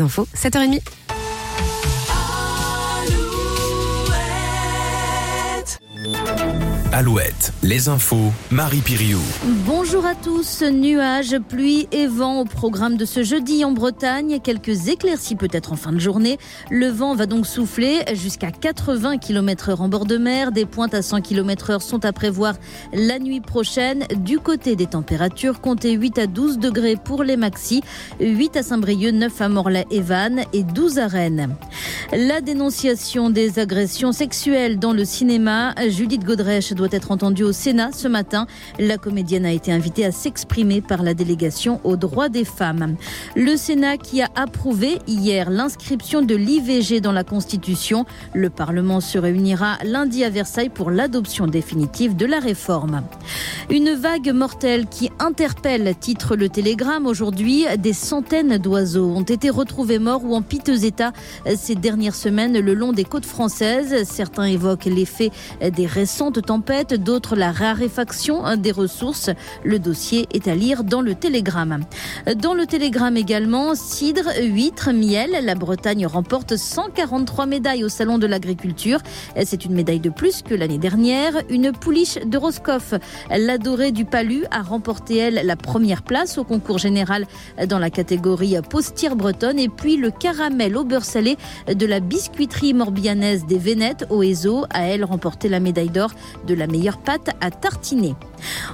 Infos, 7h30. Alouette, les infos, Marie Piriou. Bonjour à tous. Nuages, pluie et vent au programme de ce jeudi en Bretagne. Quelques éclaircies peut-être en fin de journée. Le vent va donc souffler jusqu'à 80 km heure en bord de mer. Des pointes à 100 km heure sont à prévoir la nuit prochaine. Du côté des températures, comptez 8 à 12 degrés pour les maxis, 8 à Saint-Brieuc, 9 à Morlaix et Vannes et 12 à Rennes. La dénonciation des agressions sexuelles dans le cinéma, Judith Godrèche doit être entendue au Sénat ce matin. La comédienne a été invitée à s'exprimer par la délégation aux droits des femmes. Le Sénat qui a approuvé hier l'inscription de l'IVG dans la Constitution. Le Parlement se réunira lundi à Versailles pour l'adoption définitive de la réforme. Une vague mortelle qui interpelle, titre le Télégramme aujourd'hui. Des centaines d'oiseaux ont été retrouvés morts ou en piteux état ces dernières semaines le long des côtes françaises. Certains évoquent l'effet des récentes tempêtes, d'autres la raréfaction des ressources. Le dossier est à lire dans le Télégramme. Dans le Télégramme également, cidre, huître, miel. La Bretagne remporte 143 médailles au Salon de l'Agriculture. C'est une médaille de plus que l'année dernière. Une pouliche de Roscoff, l'adorée du Palu, a remporté elle la première place au concours général dans la catégorie postière bretonne. Et puis le caramel au beurre salé de la biscuiterie morbianaise des Vénettes au ESO a elle remporté la médaille d'or de la meilleure pâte à tartiner.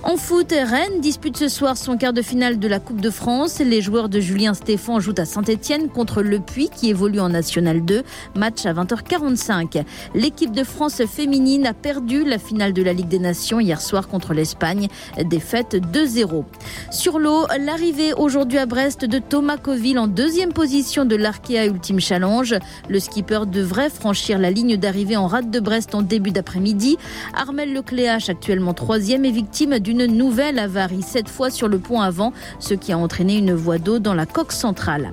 En foot, Rennes dispute ce soir son quart de finale de la Coupe de France. Les joueurs de Julien Stéphan jouent à Saint-Etienne contre Le Puy qui évolue en National 2. Match à 20h45. L'équipe de France féminine a perdu la finale de la Ligue des Nations hier soir contre l'Espagne. Défaite 2-0. Sur l'eau, l'arrivée aujourd'hui à Brest de Thomas Coville en deuxième position de l'Arkea Ultime Challenge. Le skipper devrait franchir la ligne d'arrivée en rade de Brest en début d'après-midi. Armel Lecléache, actuellement troisième, est victime d'une nouvelle avarie, cette fois sur le pont avant, ce qui a entraîné une voie d'eau dans la coque centrale.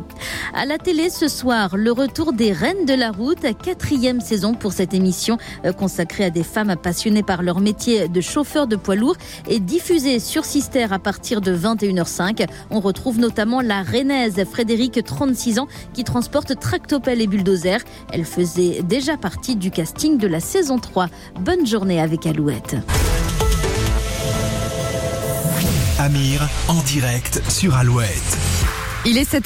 À la télé ce soir, le retour des Reines de la route, quatrième saison pour cette émission euh, consacrée à des femmes passionnées par leur métier de chauffeur de poids lourd et diffusée sur Sister à partir de 21h05. On retrouve notamment la Rennaise Frédéric, 36 ans, qui transporte tractopelle et bulldozer. Elle faisait déjà partie du casting de la saison 3. Bonne journée avec Alouette. Amir en direct sur Alouette. Il est 7h.